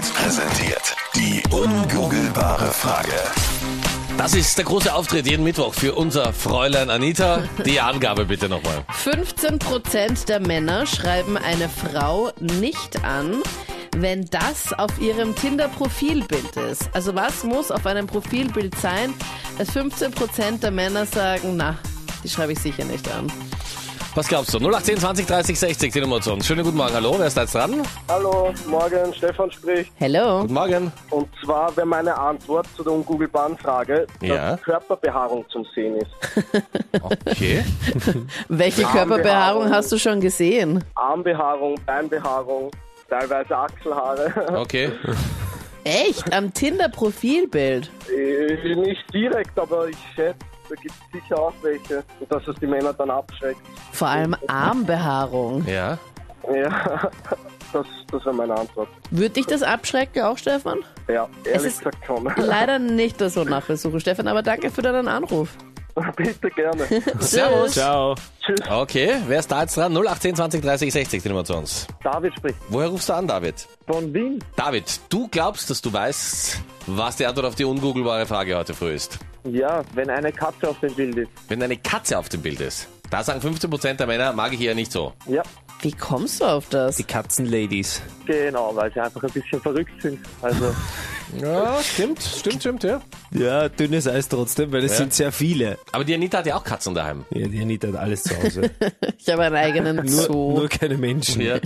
Hit präsentiert. Die ungoogelbare Frage. Das ist der große Auftritt jeden Mittwoch für unser Fräulein Anita. Die Angabe bitte nochmal. 15% der Männer schreiben eine Frau nicht an, wenn das auf ihrem Tinder-Profilbild ist. Also was muss auf einem Profilbild sein, dass 15% der Männer sagen, na, die schreibe ich sicher nicht an. Was glaubst du? 0810 20 30 60, die Nummer zu uns. Schönen guten Morgen, hallo, wer ist da jetzt dran? Hallo, morgen, Stefan spricht. Hello. Guten Morgen. Und zwar wäre meine Antwort zu der ungoogelbaren Frage, Ja. dass Körperbehaarung zum Sehen ist. Okay. Welche Körperbehaarung hast du schon gesehen? Armbehaarung, Beinbehaarung, teilweise Achselhaare. Okay. Echt? Am Tinder-Profilbild? Äh, Nicht direkt, aber ich schätze, da gibt es sicher auch welche. Und dass es die Männer dann abschreckt. Vor allem Armbehaarung. Ja. Ja, das, das wäre meine Antwort. Würde dich das abschrecken auch, Stefan? Ja, ehrlich ist- gesagt schon. Leider nicht das so nachversuchen, Stefan, aber danke für deinen Anruf. Bitte gerne. Servus. Ciao. Okay, wer ist da jetzt dran? 0810 20 30 60, die Nummer zu uns. David spricht Woher rufst du an, David? von Wien. David, du glaubst, dass du weißt, was die Antwort auf die ungoogelbare Frage heute früh ist. Ja, wenn eine Katze auf dem Bild ist. Wenn eine Katze auf dem Bild ist. Da sagen 15% der Männer, mag ich eher nicht so. Ja, Wie kommst du auf das? Die Katzenladies. genau, weil sie einfach ein bisschen verrückt sind. Also, Ja, stimmt, stimmt, stimmt, ja. Ja, dünnes Eis trotzdem, weil es Ja. sind sehr viele. Aber die Anita hat ja auch Katzen daheim. Ja, die Anita hat alles zu Hause. Ich habe einen eigenen nur, Zoo. nur keine Menschen. Ja.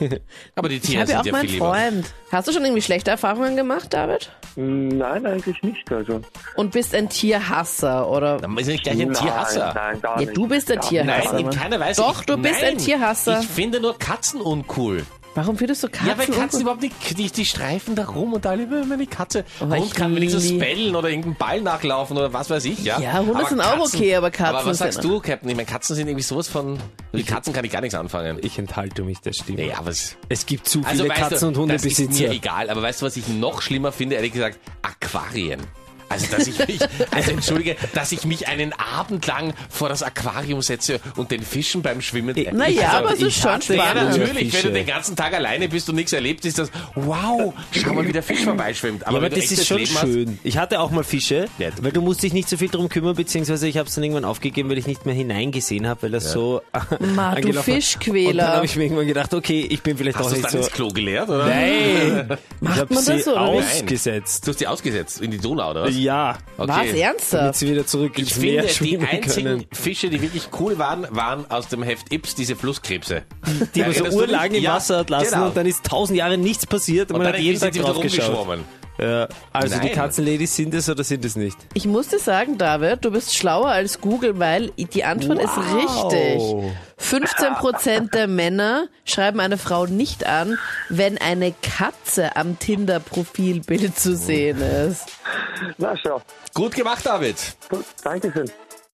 Aber die ich Tiere habe ja sind auch ja meinen viel lieber. Freund. Hast du schon irgendwie schlechte Erfahrungen gemacht, David? nein, eigentlich nicht. Also. Und bist ein Tierhasser, oder? Dann ist nicht gleich ein Tierhasser. Nein, gar Ja, nicht. du bist Gar Tierhasser. Nein, in keiner Weise. Doch, ich, du bist nein, ein Tierhasser. Ich finde nur Katzen uncool. Warum findest du Katzen? ja, weil Katzen überhaupt nicht, die, die streifen da rum und alle, meine Katze. Oh, Hund ich kann wenigstens lieb- bellen oder irgendeinen Ball nachlaufen oder was weiß ich, ja. Ja, Hunde sind auch okay, aber Katzen Aber was sagst sind- du, Captain? Ich meine, Katzen sind irgendwie sowas von, mit Katzen kann ich gar nichts anfangen. Ich enthalte mich der Stimme. Nee, aber es, Es gibt zu also viele weißt Katzen- du, und das ist mir Hundebesitzer. egal, aber weißt du, was ich noch schlimmer finde, ehrlich gesagt? Aquarien. Also, dass ich mich, also entschuldige, dass ich mich einen Abend lang vor das Aquarium setze und den Fischen beim Schwimmen. Naja, Also, aber es ist ich schon ja, natürlich, wenn du den ganzen Tag alleine bist und nichts erlebt, ist das, wow, schau mal, wie der Fisch vorbeischwimmt. Ja, aber wenn du das ist schon Leben hast- schön. Ich hatte auch mal Fische, Ja. weil du musst dich nicht so viel drum kümmern, beziehungsweise ich habe es dann irgendwann aufgegeben, weil ich nicht mehr hineingesehen habe, weil das so Ma, du. Fischquäler. Und dann habe ich mir irgendwann gedacht, okay, ich bin vielleicht Hast auch nicht dann so... ins Klo geleert, oder? Nein! ich Macht habe man sie das so, ausgesetzt. Du hast die ausgesetzt in die Donau, oder was? Ja, Was, Okay. damit ernsthaft? sie wieder zurück Ich ins finde, Meer die schwimmen einzigen können. Fische, die wirklich cool waren, waren aus dem Heft Ips diese Flusskrebse. Die man so urlang im Ja, Wasser hat lassen genau. und dann ist tausend Jahre nichts passiert und, Und man dann hat jeden sind Tag sie wieder drauf geschaut. Ja, also die Nein. Katzenladies sind es oder sind es nicht? Ich muss dir sagen, David, du bist schlauer als Google, weil die Antwort ist richtig. 15% der Männer schreiben eine Frau nicht an, wenn eine Katze am Tinder-Profilbild zu sehen ist. Na schau. Gut gemacht, David. Dankeschön.